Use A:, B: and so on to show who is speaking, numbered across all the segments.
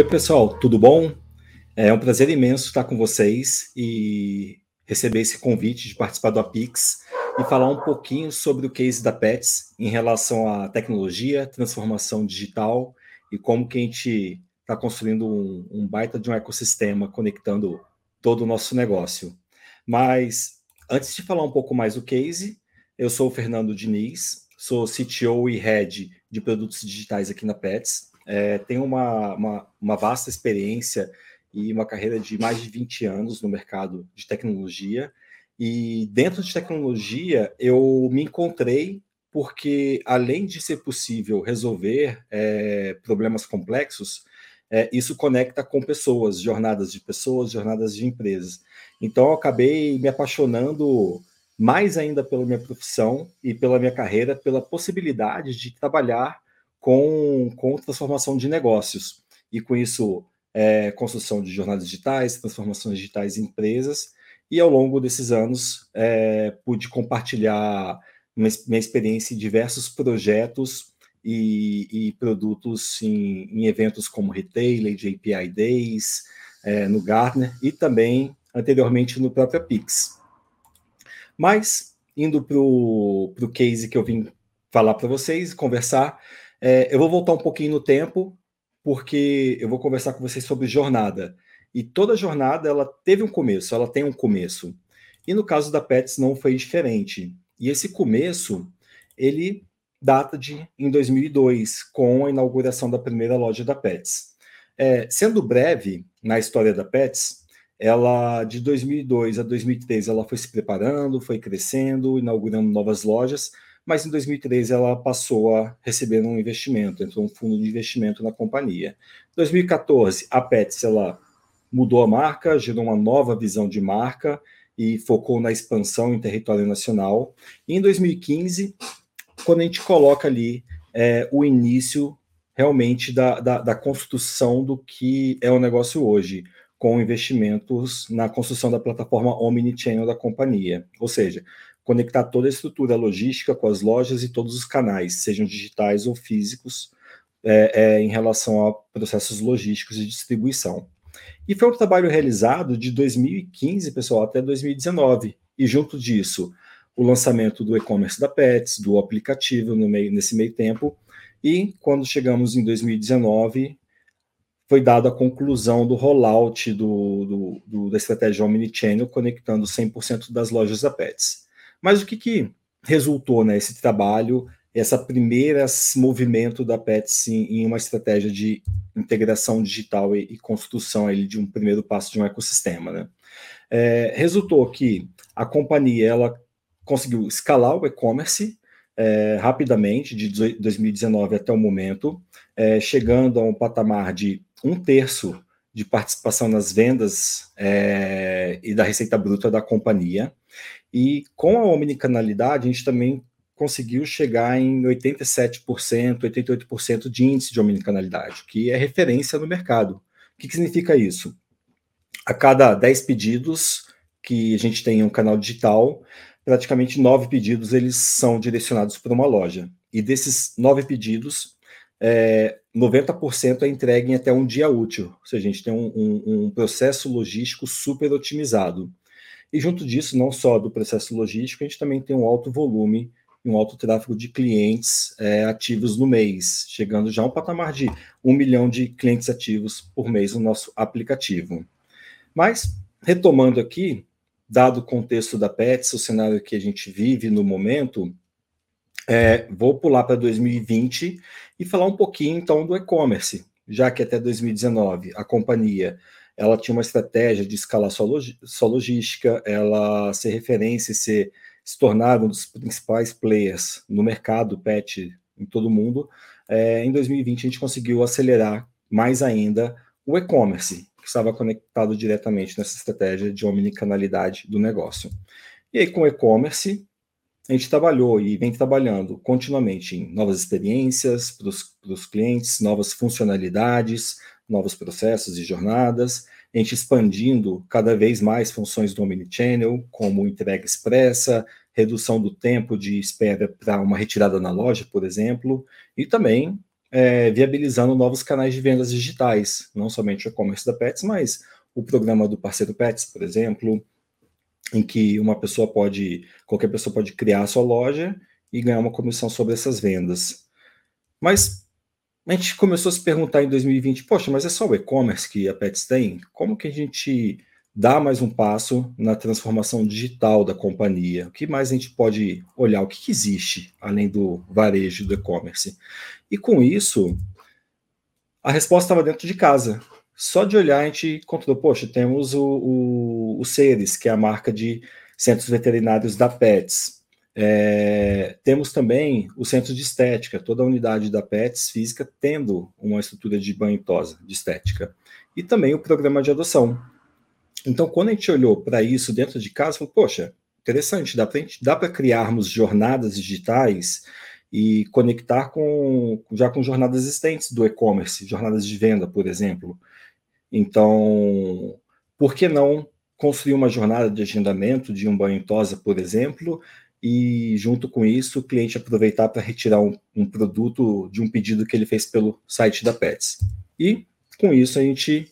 A: Oi, pessoal, tudo bom? É um prazer imenso estar com vocês e receber esse convite de participar do Apix e falar um pouquinho sobre o case da Pets em relação à tecnologia, transformação digital e como que a gente está construindo um, um baita de um ecossistema conectando todo o nosso negócio. Mas antes de falar um pouco mais do case, eu sou o Fernando Diniz, sou CTO e Head de produtos digitais aqui na Pets é, tenho uma, uma, uma, vasta experiência e uma carreira de mais de 20 anos no mercado de tecnologia. E dentro de tecnologia, eu me encontrei porque, além de ser possível resolver é, problemas complexos, é, isso conecta com pessoas, jornadas de pessoas, jornadas de empresas. Então, eu acabei me apaixonando mais ainda pela minha profissão e pela minha carreira, pela possibilidade de trabalhar com, com transformação de negócios. E com isso, é, construção de jornadas digitais, transformações digitais em empresas. E ao longo desses anos, é, pude compartilhar minha experiência em diversos projetos e, e produtos em, em, eventos como Retailer, JPI Days, é, no Gartner e também anteriormente no próprio Pix. Mas, indo para o case que eu vim falar para vocês, conversar, é, eu vou voltar um pouquinho no tempo, porque eu vou conversar com vocês sobre jornada. E toda jornada ela teve um começo, ela tem um começo. E no caso da Pets não foi diferente. E esse começo, ele data de em 2002, com a inauguração da primeira loja da Pets. É, sendo breve na história da Pets, ela de 2002 a 2003 ela foi se preparando, foi crescendo, inaugurando novas lojas, mas em 2013 ela passou a receber um investimento, entrou um fundo de investimento na companhia. Em 2014, a Pets ela mudou a marca, gerou uma nova visão de marca e focou na expansão em território nacional. E em 2015, quando a gente coloca ali é, o início realmente da, da, da construção do que é o negócio hoje, com investimentos na construção da plataforma Omnichannel da companhia. Ou seja, conectar toda a estrutura logística com as lojas e todos os canais, sejam digitais ou físicos, é, é, em relação a processos logísticos de distribuição. E foi um trabalho realizado de 2015, pessoal, até 2019. E junto disso, o lançamento do e-commerce da Pets, do aplicativo no meio, nesse meio tempo. E quando chegamos em 2019, foi dada a conclusão do rollout do, do, do, da estratégia Omnichannel, conectando 100% das lojas da Pets. Mas o que, que resultou nesse né, trabalho, essa primeira movimento da Pets em, uma estratégia de integração digital e, e construção aí, de um primeiro passo de um ecossistema? Né? É, resultou que a companhia ela conseguiu escalar o e-commerce é, rapidamente, de 2019 até o momento, é, chegando a um patamar de um terço de participação nas vendas é, e da receita bruta da companhia. E com a omnicanalidade, a gente também conseguiu chegar em 87%, 88% de índice de omnicanalidade, que é referência no mercado. O que, que significa isso? A cada 10 pedidos que a gente tem em um canal digital, praticamente 9 pedidos eles são direcionados para uma loja. E desses 9 pedidos, é, 90% é entregue em até um dia útil. Ou seja, a gente tem um, um, um processo logístico super otimizado. E junto disso, não só do processo logístico, a gente também tem um alto volume e um alto tráfego de clientes é, ativos no mês, chegando já a um patamar de um milhão de clientes ativos por mês no nosso aplicativo. Mas, retomando aqui, dado o contexto da Pets, o cenário que a gente vive no momento, é, vou pular para 2020 e falar um pouquinho então do e-commerce, já que até 2019 a companhia ela tinha uma estratégia de escalar sua, log sua logística, ela ser referência e ser, se tornar um dos principais players no mercado pet em todo o mundo. É, em 2020, a gente conseguiu acelerar mais ainda o e-commerce, que estava conectado diretamente nessa estratégia de omnicanalidade do negócio. E aí, com o e-commerce, a gente trabalhou e vem trabalhando continuamente em novas experiências para os clientes, novas funcionalidades, novos processos e jornadas, a gente expandindo cada vez mais funções do Omnichannel, como entrega expressa, redução do tempo de espera para uma retirada na loja, por exemplo, e também é, viabilizando novos canais de vendas digitais, não somente o e-commerce da Pets, mas o programa do parceiro Pets, por exemplo, em que uma pessoa pode, qualquer pessoa pode criar a sua loja e ganhar uma comissão sobre essas vendas. Mas a gente começou a se perguntar em 2020, poxa, mas é só o e-commerce que a Pets tem? Como que a gente dá mais um passo na transformação digital da companhia? O que mais a gente pode olhar? O que, que existe além do varejo do e-commerce? E com isso, a resposta estava dentro de casa. Só de olhar a gente encontrou, poxa, temos o, o, o Ceres, que é a marca de centros veterinários da Pets. É, temos também o centro de estética, toda a unidade da Pets física tendo uma estrutura de banho tosa, de estética. E também o programa de adoção. Então, quando a gente olhou para isso dentro de casa, falou, poxa, interessante, dá para criarmos jornadas digitais e conectar com já com jornadas existentes do e-commerce, jornadas de venda, por exemplo. Então, por que não construir uma jornada de agendamento de um banho em tosa, por exemplo, e junto com isso o cliente aproveitar para retirar um, um, produto de um pedido que ele fez pelo site da Pets. E com isso a gente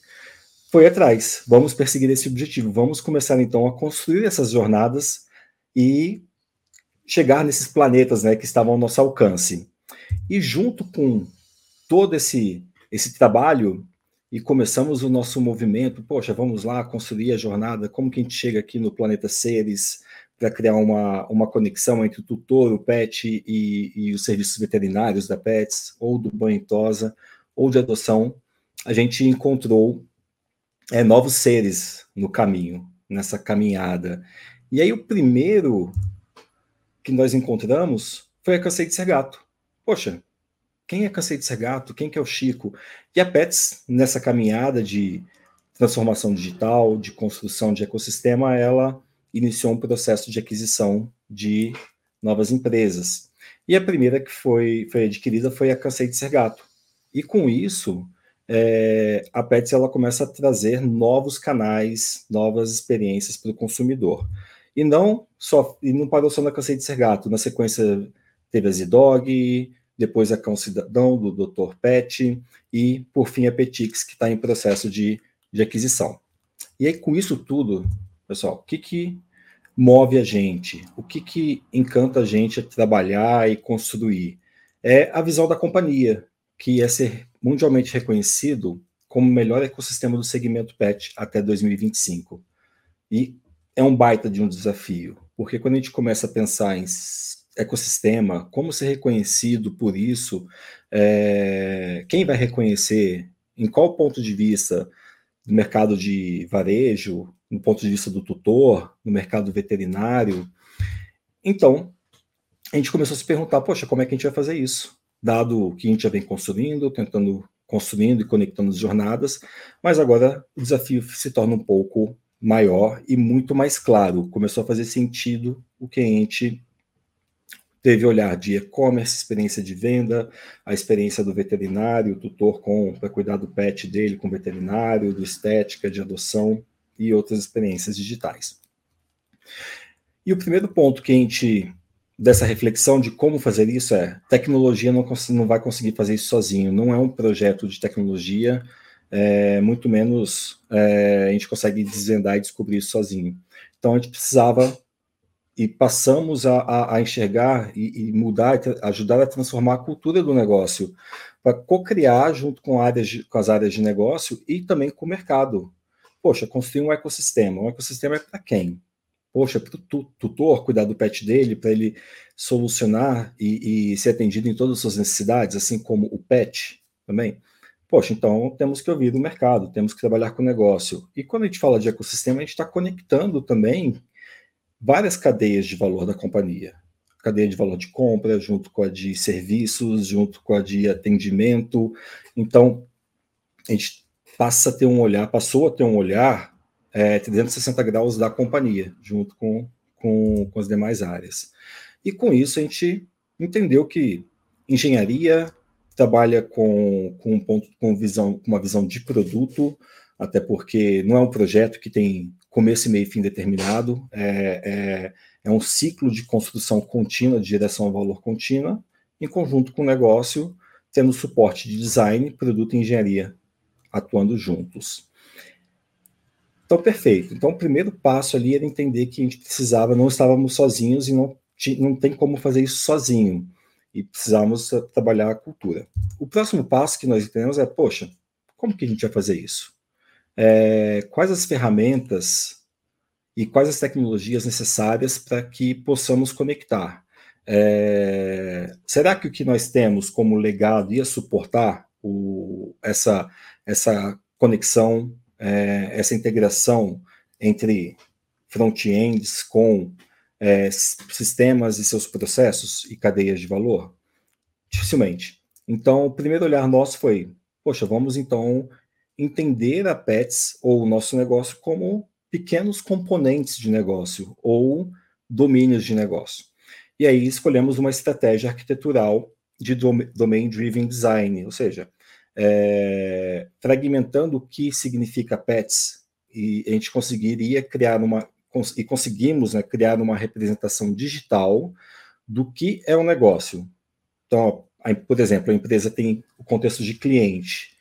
A: foi atrás. Vamos perseguir esse objetivo. Vamos começar então a construir essas jornadas e chegar nesses planetas né, que estavam ao nosso alcance. E junto com todo esse, esse trabalho, e começamos o nosso movimento, poxa, vamos lá construir a jornada, como que a gente chega aqui no planeta Seres para criar uma, uma conexão entre o tutor, o PET e, e os serviços veterinários da PETS, ou do banho tosa, ou de adoção, a gente encontrou é, novos seres no caminho, nessa caminhada. E aí o primeiro que nós encontramos foi a Cansei de Ser Gato. Poxa, quem é Cansei de Ser Gato? Quem que é o Chico? E a Pets, nessa caminhada de transformação digital, de construção de ecossistema, ela iniciou um processo de aquisição de novas empresas. E a primeira que foi, foi adquirida foi a Cansei de Ser Gato. E com isso, é, a Pets ela começa a trazer novos canais, novas experiências para o consumidor. E não só e não parou só na Cansei de Ser Gato. Na sequência teve a Zidog, depois a Cão Cidadão, do Dr. Pet, e, por fim, a Petix, que está em processo de, de aquisição. E aí, com isso tudo, pessoal, o que, que move a gente? O que, que encanta a gente a trabalhar e construir? É a visão da companhia, que é ser mundialmente reconhecido como o melhor ecossistema do segmento PET até 2025. E é um baita de um desafio, porque quando a gente começa a pensar em ecossistema, como ser reconhecido por isso, é, quem vai reconhecer, em qual ponto de vista do mercado de varejo, no ponto de vista do tutor, no mercado veterinário. Então, a gente começou a se perguntar, poxa, como é que a gente vai fazer isso? Dado que a gente já vem construindo, tentando construindo e conectando as jornadas, mas agora o desafio se torna um pouco maior e muito mais claro. Começou a fazer sentido o que a gente teve olhar de e-commerce, experiência de venda, a experiência do veterinário, tutor com para cuidar do pet dele com veterinário, do estética, de adoção e outras experiências digitais. E o primeiro ponto que a gente dessa reflexão de como fazer isso é tecnologia não, não vai conseguir fazer isso sozinho, não é um projeto de tecnologia é, muito menos é, a gente consegue desvendar e descobrir isso sozinho. Então a gente precisava e passamos a, a, a enxergar e, e, mudar, ajudar a transformar a cultura do negócio para co-criar junto com, áreas de, com as áreas de negócio e também com o mercado. Poxa, construir um ecossistema. Um ecossistema é para quem? Poxa, para o tutor cuidar do pet dele, para ele solucionar e, e ser atendido em todas as suas necessidades, assim como o pet também. Poxa, então temos que ouvir o mercado, temos que trabalhar com o negócio. E quando a gente fala de ecossistema, a gente está conectando também várias cadeias de valor da companhia. Cadeia de valor de compra, junto com a de serviços, junto com a de atendimento. Então, a gente passa a ter um olhar, passou a ter um olhar é, 360 graus da companhia, junto com, com, com as demais áreas. E com isso a gente entendeu que engenharia, trabalha com, com um ponto, com visão, com uma visão de produto, até porque não é um projeto que tem começo, meio e fim determinado, é, é, é um ciclo de construção contínua, de direção ao valor contínua, em conjunto com o negócio, tendo suporte de design, produto e engenharia atuando juntos. Então, perfeito. Então, o primeiro passo ali era entender que a gente precisava, não estávamos sozinhos e não, não tem como fazer isso sozinho. E precisávamos trabalhar a cultura. O próximo passo que nós entendemos é, poxa, como que a gente vai fazer isso? É, quais as ferramentas e quais as tecnologias necessárias para que possamos conectar? É, será que o que nós temos como legado ia suportar o, essa, essa conexão, é, essa integração entre front-ends com é, sistemas e seus processos e cadeias de valor? Dificilmente. Então, o primeiro olhar nosso foi: poxa, vamos então entender a Pets ou o nosso negócio como pequenos componentes de negócio ou domínios de negócio. E aí escolhemos uma estratégia arquitetural de Domain Driven Design, ou seja, é, fragmentando o que significa PETs, e a gente conseguiria criar uma, e conseguimos né, criar uma representação digital do que é o um negócio. Então, por exemplo, a empresa tem o contexto de cliente,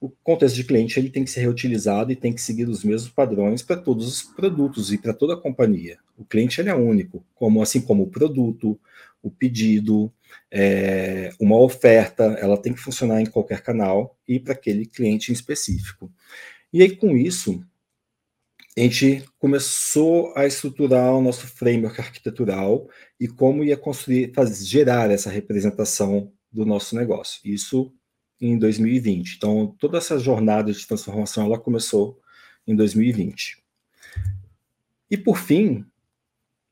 A: o contexto de cliente ele tem que ser reutilizado e tem que seguir os mesmos padrões para todos os produtos e para toda a companhia. O cliente ele é único, como assim como o produto, o pedido, é, uma oferta, ela tem que funcionar em qualquer canal e para aquele cliente em específico. E aí com isso a gente começou a estruturar o nosso framework arquitetural e como ia construir, fazer, gerar essa representação do nosso negócio. Isso em 2020. Então, toda essa jornada de transformação ela começou em 2020. E por fim,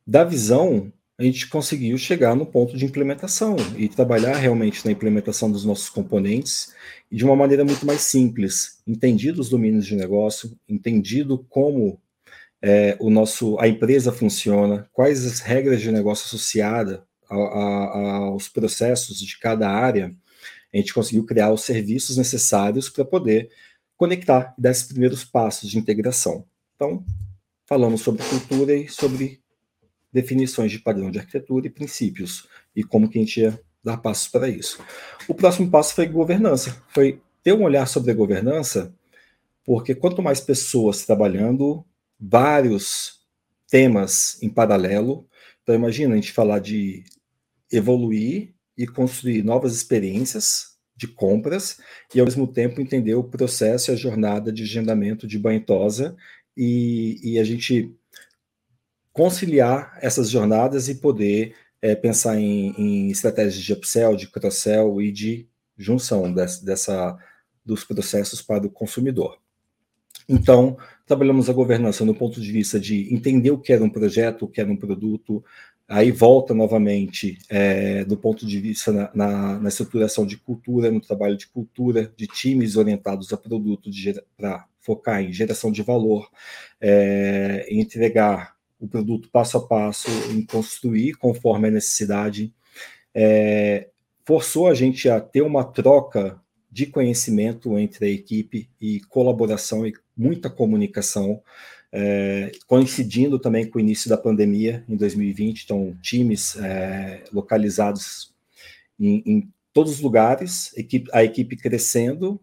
A: da visão, a gente conseguiu chegar no ponto de implementação e trabalhar realmente na implementação dos nossos componentes de uma maneira muito mais simples, entendido os domínios de negócio, entendido como é, o nosso a empresa funciona, quais as regras de negócio associadas aos processos de cada área a gente conseguiu criar os serviços necessários para poder conectar e dar esses primeiros passos de integração. Então, falamos sobre cultura e sobre definições de padrão de arquitetura e princípios, e como que a gente ia dar passos para isso. O próximo passo foi governança, foi ter um olhar sobre a governança, porque quanto mais pessoas trabalhando, vários temas em paralelo, então imagina a gente falar de evoluir e construir novas experiências de compras e, ao mesmo tempo, entender o processo e a jornada de agendamento de banho tosa e, e a gente conciliar essas jornadas e poder é, pensar em, em, estratégias de upsell, de cross-sell e de junção dessa, dos processos para o consumidor. Então, trabalhamos a governança no ponto de vista de entender o que era um projeto, o que era um produto, aí volta novamente é, do ponto de vista na, na, na, estruturação de cultura, no trabalho de cultura, de times orientados a produto para focar em geração de valor, é, entregar o produto passo a passo, em construir conforme a necessidade, é, forçou a gente a ter uma troca de conhecimento entre a equipe e colaboração e muita comunicação é, coincidindo também com o início da pandemia em 2020, então times é, localizados em, em, todos os lugares, equipe, a equipe crescendo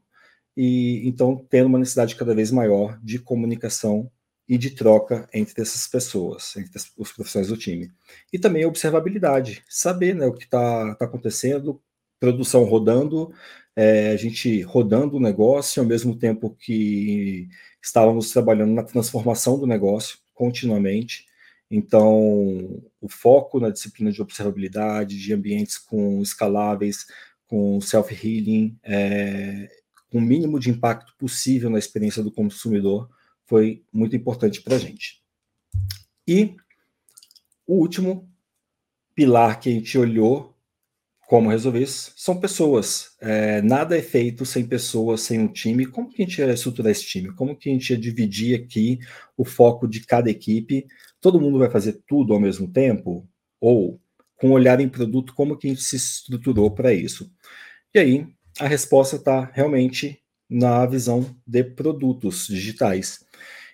A: e então tendo uma necessidade cada vez maior de comunicação e de troca entre essas pessoas, entre os profissionais do time. E também a observabilidade, saber né, o que está tá acontecendo, produção rodando, é, a gente rodando o negócio, ao mesmo tempo que estávamos trabalhando na transformação do negócio continuamente. Então, o foco na disciplina de observabilidade, de ambientes com escaláveis, com self-healing, é, com o mínimo de impacto possível na experiência do consumidor, foi muito importante para a gente. E o último pilar que a gente olhou como resolver isso? São pessoas. É, nada é feito sem pessoas, sem um time. Como que a gente ia estruturar esse time? Como que a gente ia dividir aqui o foco de cada equipe? Todo mundo vai fazer tudo ao mesmo tempo? Ou, com olhar em produto, como que a gente se estruturou para isso? E aí, a resposta está realmente na visão de produtos digitais.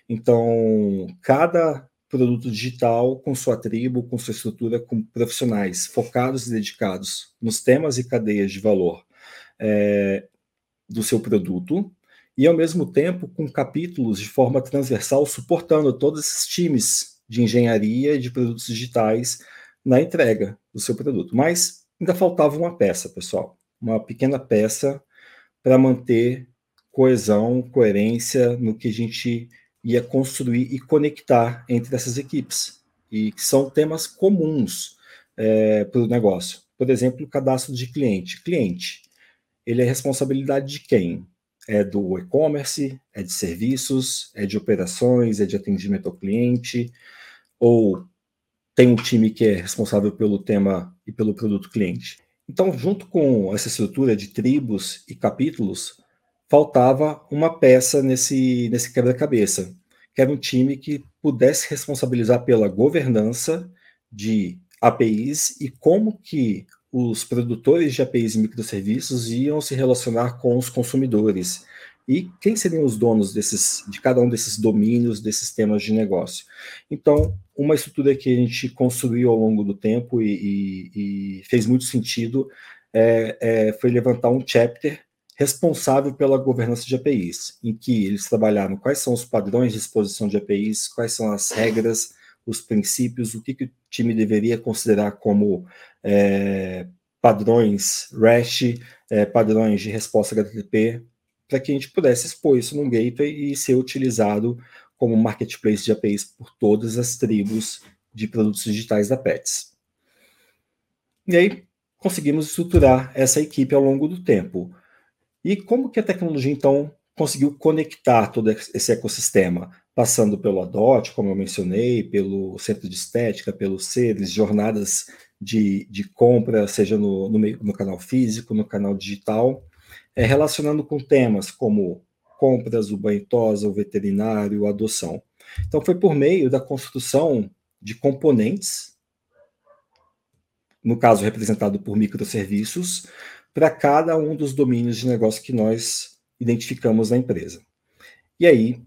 A: Então, cada produto digital com sua tribo, com sua estrutura, com profissionais focados e dedicados nos temas e cadeias de valor é, do seu produto, e ao mesmo tempo com capítulos de forma transversal suportando todos esses times de engenharia e de produtos digitais na entrega do seu produto. Mas ainda faltava uma peça, pessoal, uma pequena peça para manter coesão, coerência no que a gente ia construir e conectar entre essas equipes, e que são temas comuns é, para o negócio. Por exemplo, o cadastro de cliente. Cliente, ele é responsabilidade de quem? É do e-commerce, é de serviços, é de operações, é de atendimento ao cliente, ou tem um time que é responsável pelo tema e pelo produto cliente. Então, junto com essa estrutura de tribos e capítulos, faltava uma peça nesse, nesse quebra-cabeça, que era um time que pudesse responsabilizar pela governança de APIs e como que os produtores de APIs e microserviços iam se relacionar com os consumidores e quem seriam os donos desses, de cada um desses domínios, desses temas de negócio. Então, uma estrutura que a gente construiu ao longo do tempo e, e, e fez muito sentido é, é, foi levantar um chapter responsável pela governança de APIs, em que eles trabalharam quais são os padrões de exposição de APIs, quais são as regras, os princípios, o que, que o time deveria considerar como é, padrões REST, é, padrões de resposta HTTP, para que a gente pudesse expor isso num gateway e ser utilizado como marketplace de APIs por todas as tribos de produtos digitais da Pets. E aí conseguimos estruturar essa equipe ao longo do tempo. E como que a tecnologia, então, conseguiu conectar todo esse ecossistema? Passando pelo ADOT, como eu mencionei, pelo centro de estética, pelos seres, jornadas de, de compra, seja no, no, no canal físico, no canal digital, é, relacionando com temas como compras, o banho tosa, o veterinário, a adoção. Então, foi por meio da construção de componentes, no caso representado por microserviços, para cada um dos domínios de negócio que nós identificamos na empresa. E aí,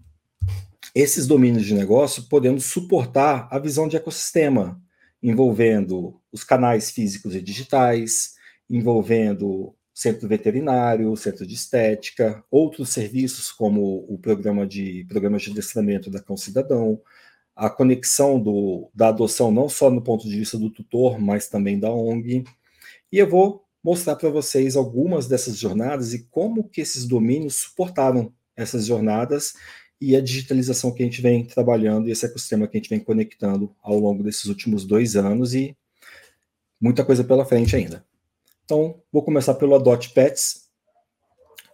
A: esses domínios de negócio podendo suportar a visão de ecossistema, envolvendo os canais físicos e digitais, envolvendo centro veterinário, centro de estética, outros serviços como o programa de programas de adestramento da Cão Cidadão, a conexão do, da adoção não só no ponto de vista do tutor, mas também da ONG. E eu vou mostrar para vocês algumas dessas jornadas e como que esses domínios suportaram essas jornadas e a digitalização que a gente vem trabalhando e esse ecossistema que a gente vem conectando ao longo desses últimos dois anos e muita coisa pela frente ainda. Então, vou começar pelo Adote Pets.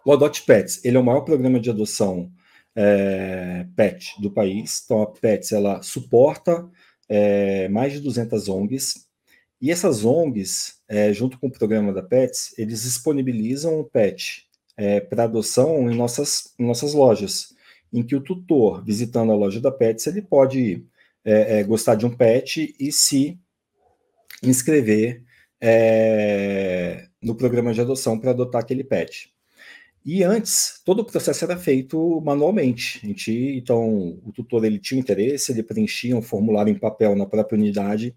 A: O Adote Pets, ele é o maior programa de adoção é, pet do país. Então, a Pets, ela suporta é, mais de 200 ONGs e essas ONGs, é, junto com o programa da Pets, eles disponibilizam o pet é, para adoção em nossas, em nossas lojas, em que o tutor, visitando a loja da Pets, ele pode é, é gostar de um pet e se inscrever é, no programa de adoção para adotar aquele pet. E antes, todo o processo era feito manualmente. Gente, então, o tutor ele tinha interesse, ele preenchia um formulário em papel na própria unidade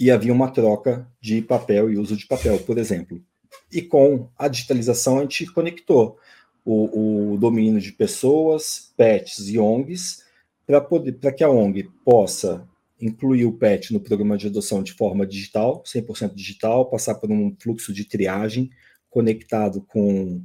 A: e havia uma troca de papel e uso de papel, por exemplo. E com a digitalização, a gente conectou o, o domínio de pessoas, pets e ONGs para que a ONG possa incluir o pet no programa de adoção de forma digital, 100% digital, passar por um fluxo de triagem conectado com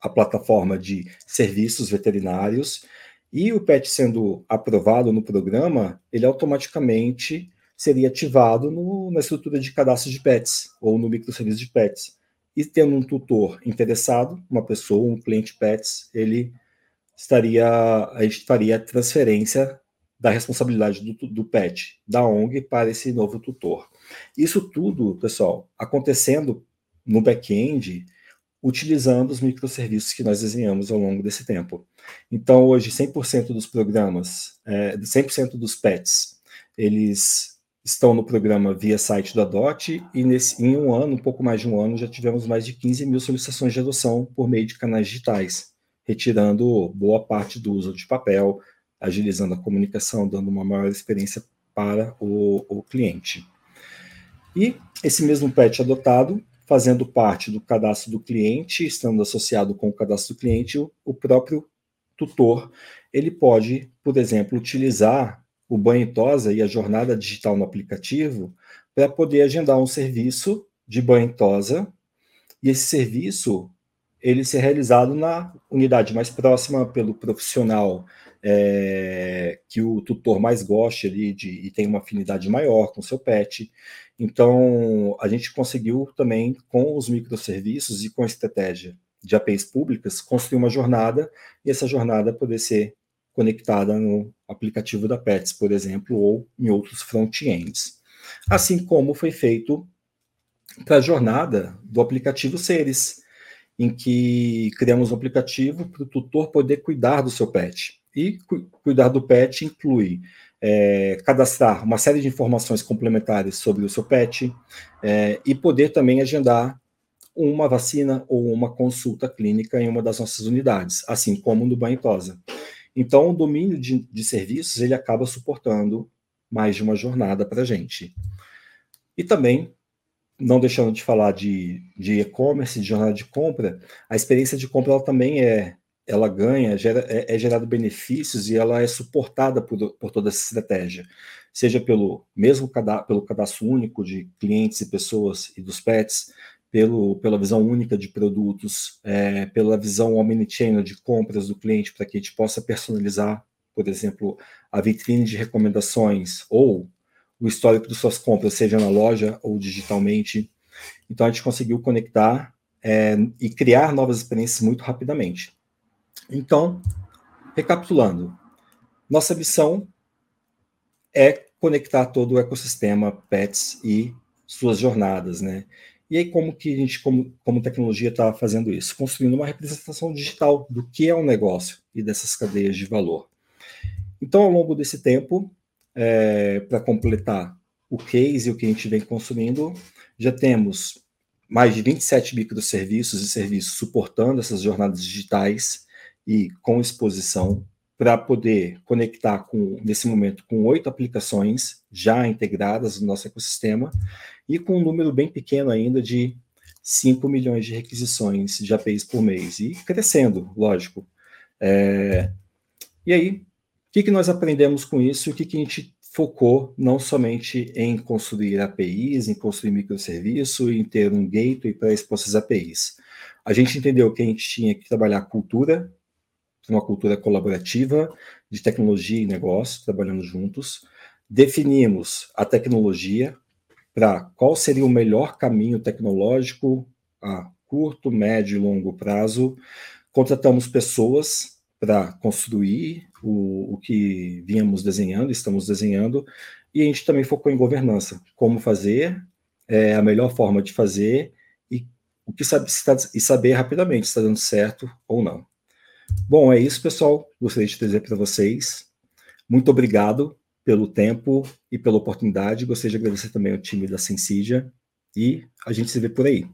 A: a plataforma de serviços veterinários, e o PET sendo aprovado no programa, ele automaticamente seria ativado no, na estrutura de cadastro de pets ou no microserviço de pets. E tendo um tutor interessado, uma pessoa, um cliente pets, ele estaria, a gente faria a transferência da responsabilidade do, do pet, da ONG, para esse novo tutor. Isso tudo, pessoal, acontecendo no back-end, utilizando os microserviços que nós desenhamos ao longo desse tempo. Então, hoje, 100% dos programas, é, 100% dos pets, eles estão no programa via site da DOT e nesse, em um ano, um pouco mais de um ano, já tivemos mais de 15 mil solicitações de adoção por meio de canais digitais, retirando boa parte do uso de papel, agilizando a comunicação, dando uma maior experiência para o, o cliente. E esse mesmo pet adotado, fazendo parte do cadastro do cliente, estando associado com o cadastro do cliente, o próprio tutor, ele pode, por exemplo, utilizar o banho tosa e a jornada digital no aplicativo para poder agendar um serviço de banho tosa, e esse serviço ele ser realizado na unidade mais próxima pelo profissional é, que o tutor mais goste ali de, e tem uma afinidade maior com o seu pet. Então, a gente conseguiu também, com os microserviços e com a estratégia de APIs públicas, construir uma jornada e essa jornada poder ser conectada no aplicativo da Pets, por exemplo, ou em outros front-ends. Assim como foi feito para a jornada do aplicativo Seres, em que criamos um aplicativo para o tutor poder cuidar do seu pet. E cu cuidar do pet inclui é, cadastrar uma série de informações complementares sobre o seu pet é, e poder também agendar uma vacina ou uma consulta clínica em uma das nossas unidades, assim como no banho tosa. Então, o domínio de, de serviços ele acaba suportando mais de uma jornada para a gente. E também, não deixando de falar de e-commerce, de, jornada de compra, a experiência de compra ela também é ela ganha, gera, é, é gerado benefícios e ela é suportada por, por toda essa estratégia, seja pelo mesmo pelo cadastro único de clientes e pessoas e dos pets, pelo, pela visão única de produtos, é, pela visão omnichannel de compras do cliente, para que a gente possa personalizar, por exemplo, a vitrine de recomendações ou o histórico de suas compras, seja na loja ou digitalmente. Então, a gente conseguiu conectar é, e criar novas experiências muito rapidamente. Então, recapitulando, nossa missão é conectar todo o ecossistema Pets e suas jornadas, né? E aí, como que a gente, como, como tecnologia, está fazendo isso? Construindo uma representação digital do que é um negócio e dessas cadeias de valor. Então, ao longo desse tempo, é, para completar o case e o que a gente vem consumindo, já temos mais de 27 microserviços e serviços suportando essas jornadas digitais e com exposição para poder conectar com nesse momento com oito aplicações já integradas no nosso ecossistema e com um número bem pequeno ainda de 5 milhões de requisições de APIs por mês e crescendo, lógico. É, e aí, o que, que nós aprendemos com isso? O que, que a gente focou não somente em construir APIs, em construir microserviço, em ter um gateway para expor essas APIs. A gente entendeu que a gente tinha que trabalhar cultura uma cultura colaborativa de tecnologia e negócio, trabalhando juntos. Definimos a tecnologia para qual seria o melhor caminho tecnológico a curto, médio e longo prazo. Contratamos pessoas para construir o, o que vínhamos desenhando, estamos desenhando, e a gente também focou em governança, como fazer, é, a melhor forma de fazer e o que sabe, e saber rapidamente se está dando certo ou não. Bom, é isso, pessoal. Gostaria de dizer para vocês. Muito obrigado pelo tempo e pela oportunidade. Gostaria de agradecer também ao time da Sensidia e a gente se vê por aí.